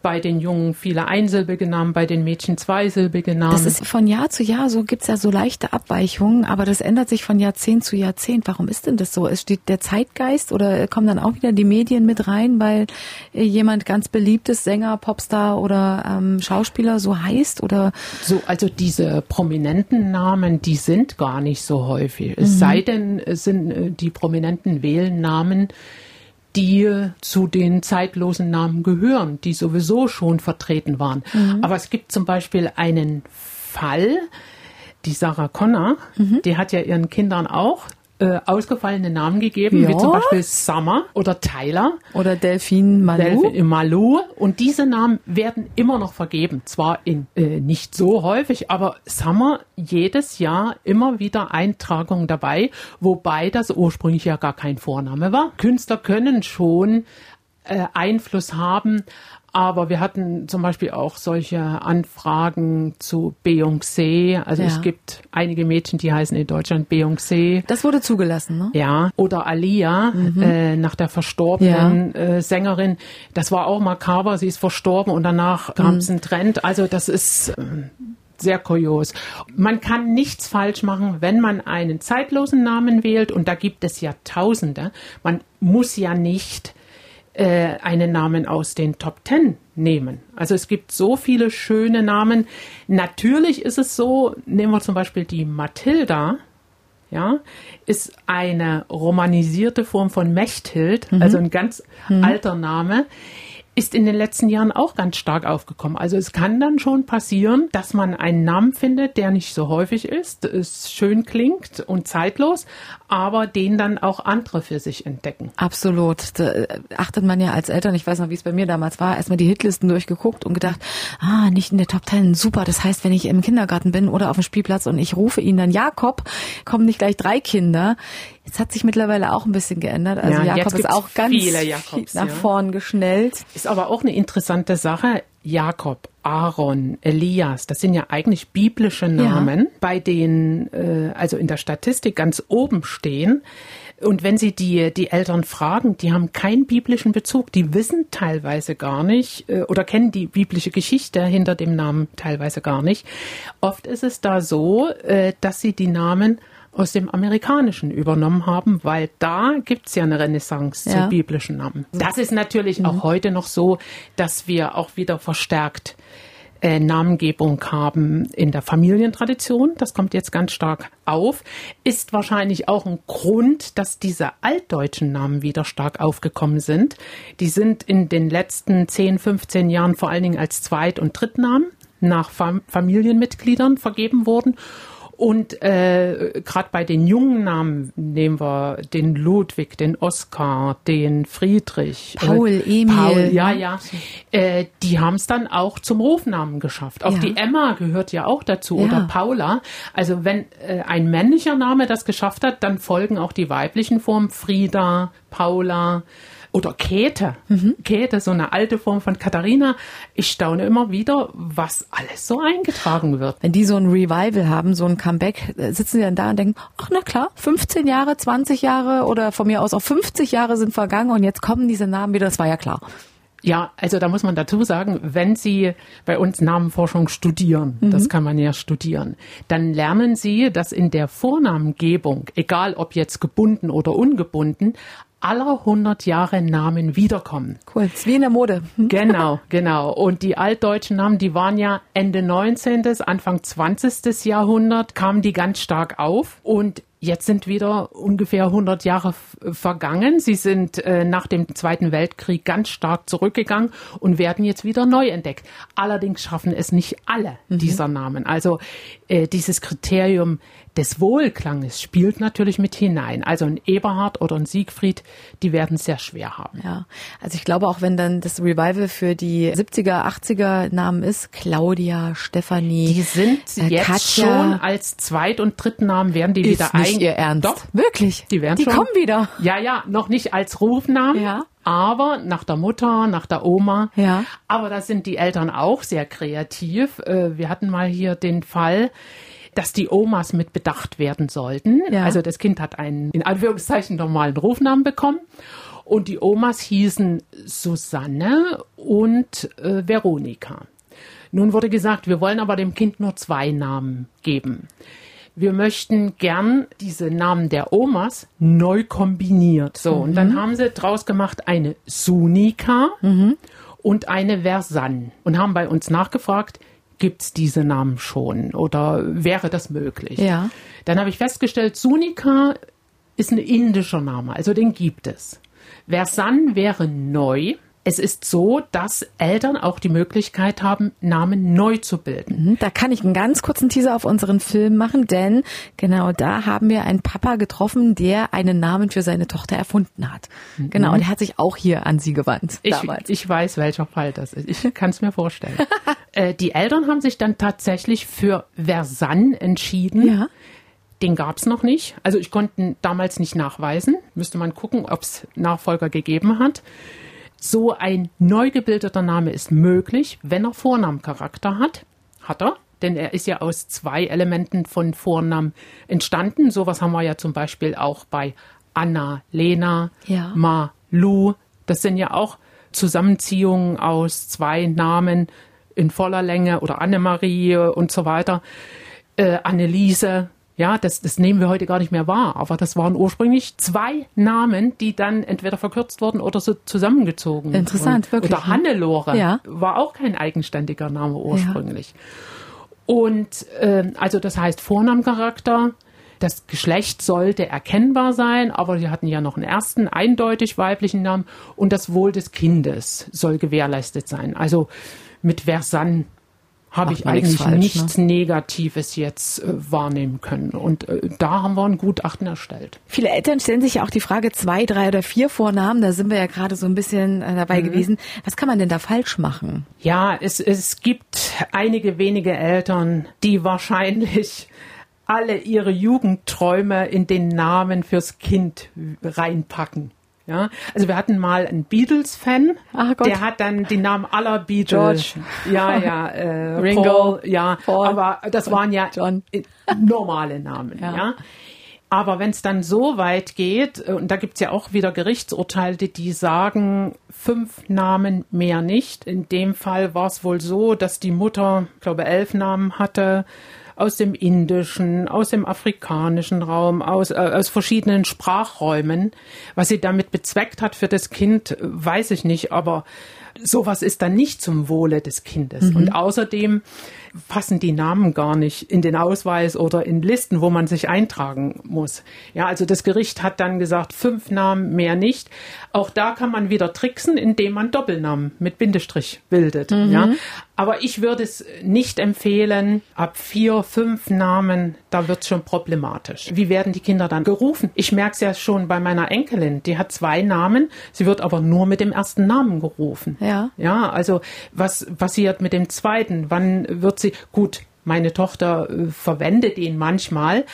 Speaker 2: bei den Jungen viele einsilbige Namen, bei den Mädchen zweisilbige Namen.
Speaker 1: Das ist von Jahr zu Jahr so, gibt's ja so leichte Abweichungen, aber das ändert sich von Jahrzehnt zu Jahrzehnt. Warum ist denn das so? Es steht der Zeitgeist oder kommen dann auch wieder die Medien mit rein, weil jemand ganz beliebtes Sänger, Popstar oder ähm, Schauspieler so heißt oder?
Speaker 2: So, also diese prominenten Namen, die sind gar nicht so häufig. Es mhm. sei denn, es sind äh, die prominenten Wählennamen, die zu den zeitlosen Namen gehören, die sowieso schon vertreten waren. Mhm. Aber es gibt zum Beispiel einen Fall, die Sarah Connor, mhm. die hat ja ihren Kindern auch äh, ausgefallene Namen gegeben, ja. wie zum Beispiel Summer oder Tyler.
Speaker 1: Oder Delphine Malou. Delphine
Speaker 2: Malou. Und diese Namen werden immer noch vergeben. Zwar in äh, nicht so häufig, aber Summer jedes Jahr immer wieder Eintragungen dabei, wobei das ursprünglich ja gar kein Vorname war. Künstler können schon äh, Einfluss haben aber wir hatten zum Beispiel auch solche Anfragen zu Beyoncé. Also ja. es gibt einige Mädchen, die heißen in Deutschland Beyoncé.
Speaker 1: Das wurde zugelassen, ne?
Speaker 2: Ja. Oder Alia, mhm. äh, nach der verstorbenen ja. äh, Sängerin. Das war auch makaber. Sie ist verstorben und danach kam es mhm. ein Trend. Also das ist äh, sehr kurios. Man kann nichts falsch machen, wenn man einen zeitlosen Namen wählt. Und da gibt es ja Tausende. Man muss ja nicht äh, einen Namen aus den Top Ten nehmen. Also es gibt so viele schöne Namen. Natürlich ist es so, nehmen wir zum Beispiel die Mathilda, ja, ist eine romanisierte Form von Mechthild, mhm. also ein ganz mhm. alter Name ist in den letzten Jahren auch ganz stark aufgekommen. Also es kann dann schon passieren, dass man einen Namen findet, der nicht so häufig ist, es schön klingt und zeitlos, aber den dann auch andere für sich entdecken.
Speaker 1: Absolut. Da äh, achtet man ja als Eltern, ich weiß noch, wie es bei mir damals war, erstmal die Hitlisten durchgeguckt und gedacht, ah, nicht in der Top Ten, super. Das heißt, wenn ich im Kindergarten bin oder auf dem Spielplatz und ich rufe ihn dann Jakob, kommen nicht gleich drei Kinder. Jetzt hat sich mittlerweile auch ein bisschen geändert. Also ja, Jakob ist auch ganz Jakobs, nach ja. vorn geschnellt.
Speaker 2: Ist aber auch eine interessante Sache. Jakob, Aaron, Elias, das sind ja eigentlich biblische Namen, ja. bei denen äh, also in der Statistik ganz oben stehen. Und wenn Sie die, die Eltern fragen, die haben keinen biblischen Bezug, die wissen teilweise gar nicht äh, oder kennen die biblische Geschichte hinter dem Namen teilweise gar nicht. Oft ist es da so, äh, dass sie die Namen aus dem Amerikanischen übernommen haben, weil da gibt's ja eine Renaissance ja. zu biblischen Namen. Das ist natürlich mhm. auch heute noch so, dass wir auch wieder verstärkt äh, Namengebung haben in der Familientradition. Das kommt jetzt ganz stark auf. Ist wahrscheinlich auch ein Grund, dass diese altdeutschen Namen wieder stark aufgekommen sind. Die sind in den letzten 10, 15 Jahren vor allen Dingen als Zweit- und Drittnamen nach Fam Familienmitgliedern vergeben worden. Und äh, gerade bei den jungen Namen nehmen wir den Ludwig, den Oskar, den Friedrich,
Speaker 1: äh, Paul, äh, Emil, Paul,
Speaker 2: ja, ja, äh, die haben es dann auch zum Rufnamen geschafft. Auch ja. die Emma gehört ja auch dazu ja. oder Paula. Also wenn äh, ein männlicher Name das geschafft hat, dann folgen auch die weiblichen Formen Frieda, Paula. Oder Käthe. Mhm. Käthe, so eine alte Form von Katharina. Ich staune immer wieder, was alles so eingetragen wird.
Speaker 1: Wenn die so ein Revival haben, so ein Comeback, äh, sitzen sie dann da und denken, ach na klar, 15 Jahre, 20 Jahre oder von mir aus auch 50 Jahre sind vergangen und jetzt kommen diese Namen wieder, das war ja klar.
Speaker 2: Ja, also da muss man dazu sagen, wenn Sie bei uns Namenforschung studieren, mhm. das kann man ja studieren, dann lernen Sie, dass in der Vornamengebung, egal ob jetzt gebunden oder ungebunden, aller 100 Jahre Namen wiederkommen.
Speaker 1: Cool, ist wie in der Mode.
Speaker 2: Genau, genau. Und die altdeutschen Namen, die waren ja Ende 19., Anfang 20. Jahrhundert, kamen die ganz stark auf. Und Jetzt sind wieder ungefähr 100 Jahre vergangen. Sie sind äh, nach dem Zweiten Weltkrieg ganz stark zurückgegangen und werden jetzt wieder neu entdeckt. Allerdings schaffen es nicht alle mhm. dieser Namen. Also äh, dieses Kriterium des Wohlklanges spielt natürlich mit hinein. Also ein Eberhard oder ein Siegfried, die werden sehr schwer haben.
Speaker 1: Ja, also ich glaube auch, wenn dann das Revival für die 70er, 80er Namen ist, Claudia, Stefanie.
Speaker 2: Die sind äh, jetzt Katja, schon als Zweit- und Drittnamen werden die wieder
Speaker 1: ein. Ihr Ernst?
Speaker 2: Doch,
Speaker 1: wirklich.
Speaker 2: Die werden
Speaker 1: Die
Speaker 2: schon.
Speaker 1: kommen wieder.
Speaker 2: Ja, ja, noch nicht als Rufnamen.
Speaker 1: Ja
Speaker 2: aber nach der Mutter, nach der Oma.
Speaker 1: Ja.
Speaker 2: Aber da sind die Eltern auch sehr kreativ. Äh, wir hatten mal hier den Fall, dass die Omas mit bedacht werden sollten. Ja. Also das Kind hat einen in Anführungszeichen normalen Rufnamen bekommen. Und die Omas hießen Susanne und äh, Veronika. Nun wurde gesagt, wir wollen aber dem Kind nur zwei Namen geben wir möchten gern diese Namen der Omas neu kombiniert. So, mhm. und dann haben sie draus gemacht eine Sunika mhm. und eine Versan und haben bei uns nachgefragt, gibt es diese Namen schon oder wäre das möglich?
Speaker 1: Ja.
Speaker 2: Dann habe ich festgestellt, Sunika ist ein indischer Name, also den gibt es. Versan wäre neu es ist so, dass Eltern auch die Möglichkeit haben, Namen neu zu bilden.
Speaker 1: Mhm, da kann ich einen ganz kurzen Teaser auf unseren Film machen, denn genau da haben wir einen Papa getroffen, der einen Namen für seine Tochter erfunden hat. Mhm. Genau, und er hat sich auch hier an sie gewandt.
Speaker 2: Ich, damals. ich weiß, welcher Fall das ist. Ich kann es mir vorstellen. äh, die Eltern haben sich dann tatsächlich für Versan entschieden.
Speaker 1: Ja.
Speaker 2: Den gab es noch nicht. Also ich konnte ihn damals nicht nachweisen. Müsste man gucken, ob es Nachfolger gegeben hat. So ein neu gebildeter Name ist möglich, wenn er Vornamencharakter hat. Hat er, denn er ist ja aus zwei Elementen von Vornamen entstanden. Sowas haben wir ja zum Beispiel auch bei Anna, Lena,
Speaker 1: ja.
Speaker 2: Ma, Lu. Das sind ja auch Zusammenziehungen aus zwei Namen in voller Länge oder Annemarie und so weiter. Äh, Anneliese, ja, das, das nehmen wir heute gar nicht mehr wahr, aber das waren ursprünglich zwei Namen, die dann entweder verkürzt wurden oder so zusammengezogen.
Speaker 1: Interessant,
Speaker 2: und,
Speaker 1: wirklich.
Speaker 2: Oder Hannelore
Speaker 1: ja.
Speaker 2: war auch kein eigenständiger Name ursprünglich. Ja. Und äh, also das heißt Vornamencharakter, das Geschlecht sollte erkennbar sein, aber sie hatten ja noch einen ersten eindeutig weiblichen Namen und das Wohl des Kindes soll gewährleistet sein. Also mit Versan habe ich eigentlich falsch, nichts ne? Negatives jetzt äh, wahrnehmen können. Und äh, da haben wir ein Gutachten erstellt.
Speaker 1: Viele Eltern stellen sich ja auch die Frage, zwei, drei oder vier Vornamen, da sind wir ja gerade so ein bisschen äh, dabei mhm. gewesen. Was kann man denn da falsch machen?
Speaker 2: Ja, es, es gibt einige wenige Eltern, die wahrscheinlich alle ihre Jugendträume in den Namen fürs Kind reinpacken. Ja, also wir hatten mal einen Beatles-Fan, der hat dann die Namen aller Beatles.
Speaker 1: George.
Speaker 2: Ja, ja, äh,
Speaker 1: Ringo,
Speaker 2: Paul, ja,
Speaker 1: Paul,
Speaker 2: aber das waren ja
Speaker 1: John.
Speaker 2: normale Namen, ja. ja. Aber wenn es dann so weit geht, äh, und da gibt's ja auch wieder Gerichtsurteile, die sagen, fünf Namen mehr nicht. In dem Fall war es wohl so, dass die Mutter, ich glaube, elf Namen hatte aus dem indischen, aus dem afrikanischen Raum, aus, äh, aus verschiedenen Sprachräumen. Was sie damit bezweckt hat für das Kind, weiß ich nicht, aber sowas ist dann nicht zum Wohle des Kindes. Mhm. Und außerdem passen die Namen gar nicht in den Ausweis oder in Listen, wo man sich eintragen muss. Ja, also das Gericht hat dann gesagt, fünf Namen mehr nicht. Auch da kann man wieder tricksen, indem man Doppelnamen mit Bindestrich bildet. Mhm. Ja, aber ich würde es nicht empfehlen, ab vier, fünf Namen, da wird es schon problematisch. Wie werden die Kinder dann gerufen? Ich merke es ja schon bei meiner Enkelin, die hat zwei Namen, sie wird aber nur mit dem ersten Namen gerufen.
Speaker 1: Ja.
Speaker 2: Ja, also was passiert mit dem zweiten? Wann wird sie, gut, meine Tochter äh, verwendet ihn manchmal,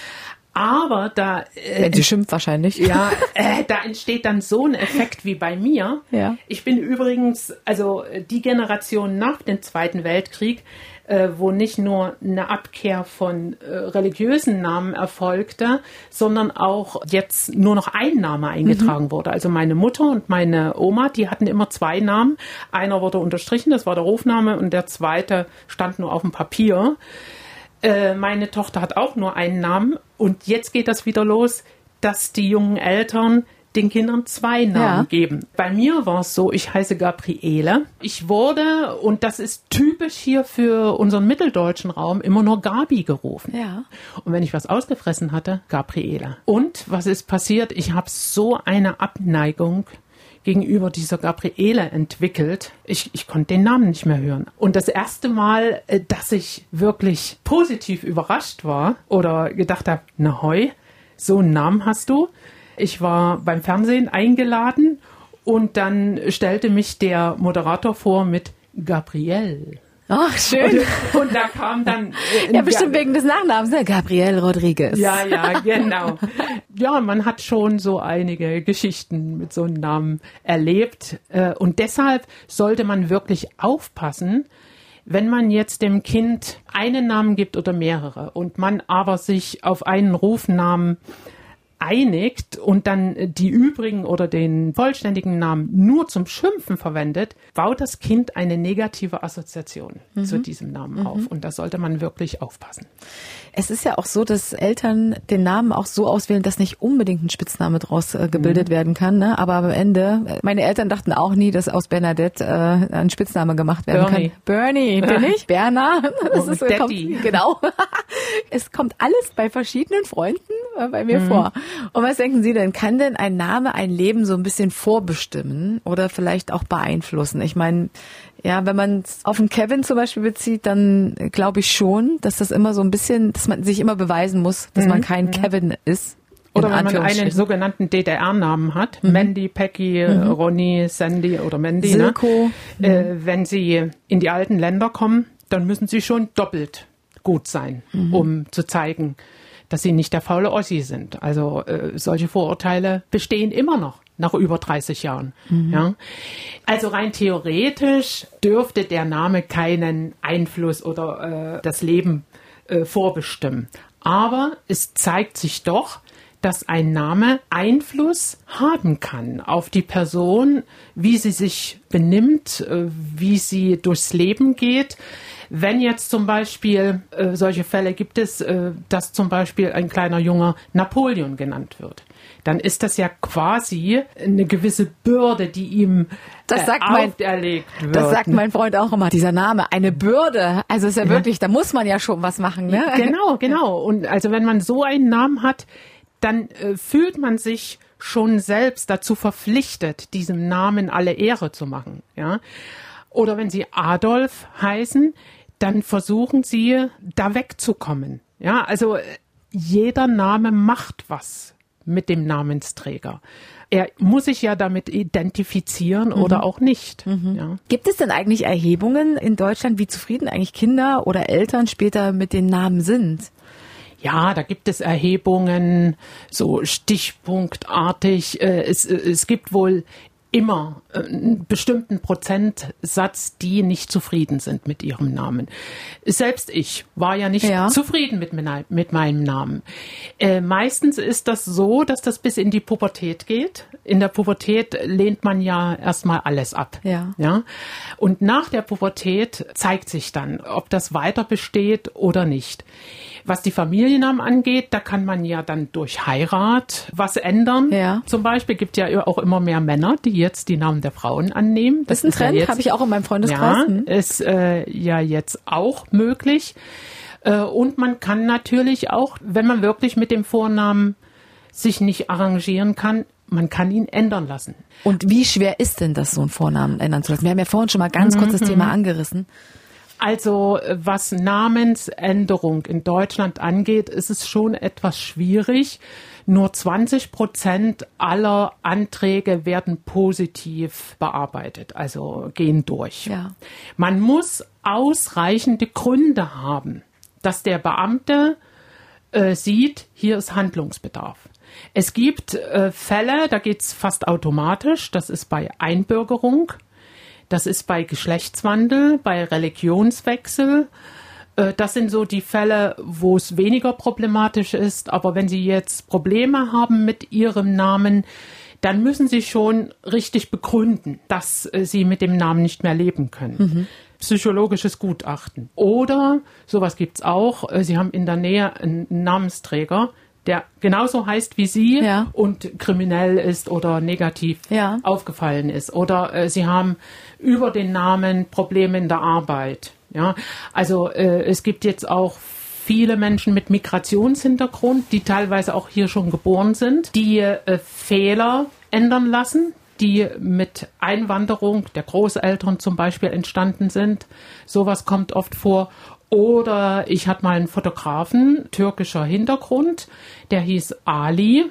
Speaker 2: aber da.
Speaker 1: Äh, Wenn sie schimpft wahrscheinlich.
Speaker 2: Ja, äh, da entsteht dann so ein Effekt wie bei mir.
Speaker 1: Ja.
Speaker 2: Ich bin übrigens, also die Generation nach dem Zweiten Weltkrieg, äh, wo nicht nur eine Abkehr von äh, religiösen Namen erfolgte, sondern auch jetzt nur noch ein Name eingetragen mhm. wurde. Also meine Mutter und meine Oma, die hatten immer zwei Namen. Einer wurde unterstrichen, das war der Rufname, und der zweite stand nur auf dem Papier. Äh, meine Tochter hat auch nur einen Namen und jetzt geht das wieder los, dass die jungen Eltern den Kindern zwei Namen ja. geben. Bei mir war es so, ich heiße Gabriele. Ich wurde, und das ist typisch hier für unseren mitteldeutschen Raum, immer nur Gabi gerufen.
Speaker 1: Ja.
Speaker 2: Und wenn ich was ausgefressen hatte, Gabriele. Und was ist passiert? Ich habe so eine Abneigung gegenüber dieser Gabriele entwickelt. Ich, ich konnte den Namen nicht mehr hören. Und das erste Mal, äh, dass ich wirklich positiv überrascht war oder gedacht habe, na heu, so einen Namen hast du, ich war beim Fernsehen eingeladen und dann stellte mich der Moderator vor mit Gabrielle.
Speaker 1: Ach, schön.
Speaker 2: Und, und da kam dann.
Speaker 1: Äh, ja, bestimmt wegen des Nachnamens, ne? Gabriel Rodriguez.
Speaker 2: Ja, ja, genau. ja, man hat schon so einige Geschichten mit so einem Namen erlebt. Äh, und deshalb sollte man wirklich aufpassen, wenn man jetzt dem Kind einen Namen gibt oder mehrere und man aber sich auf einen Rufnamen einigt und dann die übrigen oder den vollständigen Namen nur zum Schimpfen verwendet, baut das Kind eine negative Assoziation mhm. zu diesem Namen mhm. auf. Und da sollte man wirklich aufpassen.
Speaker 1: Es ist ja auch so, dass Eltern den Namen auch so auswählen, dass nicht unbedingt ein Spitzname draus äh, gebildet mhm. werden kann. Ne? Aber am Ende, äh, meine Eltern dachten auch nie, dass aus Bernadette äh, ein Spitzname gemacht werden Bernie. kann. Bernie, bin ich? Berner. Das oh, ist, kommt, genau. es kommt alles bei verschiedenen Freunden äh, bei mir mhm. vor. Und was denken Sie denn? Kann denn ein Name ein Leben so ein bisschen vorbestimmen oder vielleicht auch beeinflussen? Ich meine, ja, wenn man es auf den Kevin zum Beispiel bezieht, dann glaube ich schon, dass das immer so ein bisschen, dass man sich immer beweisen muss, dass mhm. man kein mhm. Kevin ist.
Speaker 2: Oder wenn man einen sogenannten DDR-Namen hat, mhm. Mandy, Peggy, mhm. Ronny, Sandy oder Mandy?
Speaker 1: Silko.
Speaker 2: Ne? Äh, wenn sie in die alten Länder kommen, dann müssen sie schon doppelt gut sein, mhm. um zu zeigen, dass sie nicht der faule Ossi sind. Also äh, solche Vorurteile bestehen immer noch nach über 30 Jahren. Mhm. Ja. Also rein theoretisch dürfte der Name keinen Einfluss oder äh, das Leben äh, vorbestimmen. Aber es zeigt sich doch, dass ein Name Einfluss haben kann auf die Person, wie sie sich benimmt, äh, wie sie durchs Leben geht. Wenn jetzt zum Beispiel äh, solche Fälle gibt es, äh, dass zum Beispiel ein kleiner Junge Napoleon genannt wird, dann ist das ja quasi eine gewisse Bürde, die ihm
Speaker 1: das sagt äh, mein,
Speaker 2: wird.
Speaker 1: Das sagt mein Freund auch immer, dieser Name, eine Bürde. Also ist ja, ja wirklich, da muss man ja schon was machen. Ne?
Speaker 2: Genau, genau. Und also wenn man so einen Namen hat, dann äh, fühlt man sich schon selbst dazu verpflichtet, diesem Namen alle Ehre zu machen. Ja? Oder wenn sie Adolf heißen, dann versuchen sie da wegzukommen. Ja, also äh, jeder Name macht was mit dem Namensträger. Er muss sich ja damit identifizieren mhm. oder auch nicht. Mhm. Ja.
Speaker 1: Gibt es denn eigentlich Erhebungen in Deutschland, wie zufrieden eigentlich Kinder oder Eltern später mit den Namen sind?
Speaker 2: Ja, da gibt es Erhebungen, so stichpunktartig. Äh, es, es gibt wohl immer äh, einen bestimmten Prozentsatz, die nicht zufrieden sind mit ihrem Namen. Selbst ich war ja nicht ja. zufrieden mit, mit, meinem Namen. Äh, meistens ist das so, dass das bis in die Pubertät geht. In der Pubertät lehnt man ja erstmal alles ab.
Speaker 1: Ja.
Speaker 2: ja. Und nach der Pubertät zeigt sich dann, ob das weiter besteht oder nicht. Was die Familiennamen angeht, da kann man ja dann durch Heirat was ändern.
Speaker 1: Ja.
Speaker 2: Zum Beispiel gibt ja auch immer mehr Männer, die jetzt die Namen der Frauen annehmen.
Speaker 1: Das, ist ein Trend, ja habe ich auch in meinem Freundeskreis.
Speaker 2: Ja, ist äh, ja jetzt auch möglich. Äh, und man kann natürlich auch, wenn man wirklich mit dem Vornamen sich nicht arrangieren kann, man kann ihn ändern lassen.
Speaker 1: Und wie schwer ist denn das, so einen Vornamen ändern zu lassen? Wir haben ja vorhin schon mal ganz kurz das mhm. Thema angerissen.
Speaker 2: Also was Namensänderung in Deutschland angeht, ist es schon etwas schwierig. Nur 20 Prozent aller Anträge werden positiv bearbeitet, also gehen durch.
Speaker 1: Ja.
Speaker 2: Man muss ausreichende Gründe haben, dass der Beamte äh, sieht, hier ist Handlungsbedarf. Es gibt äh, Fälle, da geht's fast automatisch, das ist bei Einbürgerung Das ist bei Geschlechtswandel, bei Religionswechsel. Äh, Das sind so die Fälle, wo es weniger problematisch ist. Aber wenn Sie jetzt Probleme haben mit Ihrem Namen, dann müssen Sie schon richtig begründen, dass äh, Sie mit dem Namen nicht mehr leben können. Psychologisches Gutachten. Oder, sowas gibt's auch, äh, Sie haben in der Nähe einen Namensträger, der genauso heißt wie Sie
Speaker 1: Ja.
Speaker 2: und kriminell ist oder negativ
Speaker 1: Ja.
Speaker 2: aufgefallen ist. Oder äh, Sie haben über den Namen Probleme in der Arbeit. Ja, also äh, es gibt jetzt auch viele Menschen mit Migrationshintergrund, die teilweise auch hier schon geboren sind, die äh, Fehler ändern lassen, die mit Einwanderung der Großeltern zum Beispiel entstanden sind. Sowas kommt oft vor. Oder ich hatte mal einen Fotografen, türkischer Hintergrund, der hieß Ali.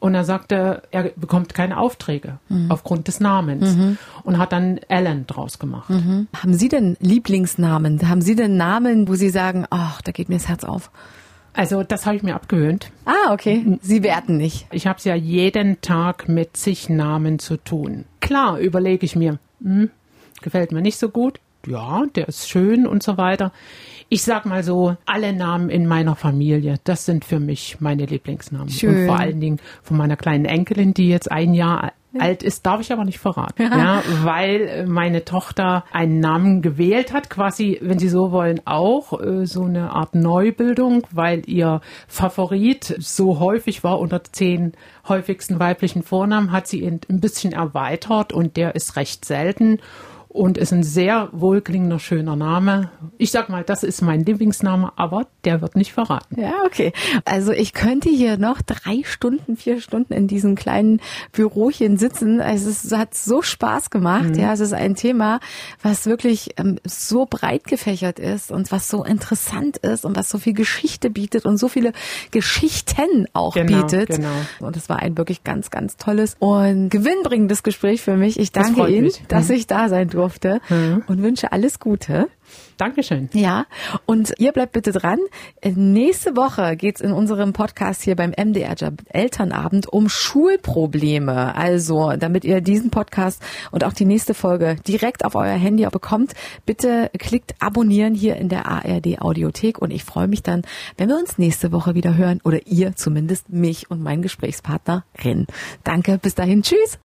Speaker 2: Und er sagte, er bekommt keine Aufträge aufgrund des Namens und hat dann Alan draus gemacht.
Speaker 1: Haben Sie denn Lieblingsnamen? Haben Sie denn Namen, wo Sie sagen, ach, da geht mir das Herz auf?
Speaker 2: Also das habe ich mir abgewöhnt.
Speaker 1: Ah, okay. Sie werten nicht.
Speaker 2: Ich habe es ja jeden Tag mit zig Namen zu tun. Klar, überlege ich mir, hm, gefällt mir nicht so gut. Ja, der ist schön und so weiter. Ich sag mal so, alle Namen in meiner Familie, das sind für mich meine Lieblingsnamen.
Speaker 1: Schön.
Speaker 2: Und vor allen Dingen von meiner kleinen Enkelin, die jetzt ein Jahr alt ist, darf ich aber nicht verraten. Ja, weil äh, meine Tochter einen Namen gewählt hat, quasi, wenn Sie so wollen, auch äh, so eine Art Neubildung, weil ihr Favorit so häufig war unter zehn häufigsten weiblichen Vornamen, hat sie ihn ein bisschen erweitert und der ist recht selten und ist ein sehr wohlklingender, schöner Name. Ich sag mal, das ist mein Lieblingsname, aber der wird nicht verraten.
Speaker 1: Ja, okay. Also ich könnte hier noch drei Stunden, vier Stunden in diesem kleinen Bürochen sitzen. Also es hat so Spaß gemacht. Ja, es ist ein Thema, was wirklich ähm, so breit gefächert ist und was so interessant ist und was so viel Geschichte bietet und so viele Geschichten auch
Speaker 2: Genau,
Speaker 1: bietet.
Speaker 2: genau.
Speaker 1: Und es war ein wirklich ganz, ganz tolles und gewinnbringendes Gespräch für mich. Ich danke Ihnen,
Speaker 2: mich.
Speaker 1: dass
Speaker 2: Mhm.
Speaker 1: ich da sein durfte und wünsche alles Gute.
Speaker 2: Dankeschön.
Speaker 1: Ja, und ihr bleibt bitte dran. Nächste Woche geht's in unserem Podcast hier beim MDR Elternabend um Schulprobleme. Also, damit ihr diesen Podcast und auch die nächste Folge direkt auf euer Handy bekommt, bitte klickt abonnieren hier in der ARD Audiothek und ich freue mich dann, wenn wir uns nächste Woche wieder hören oder ihr zumindest mich und meinen Gesprächspartnerin. Danke, bis dahin, tschüss.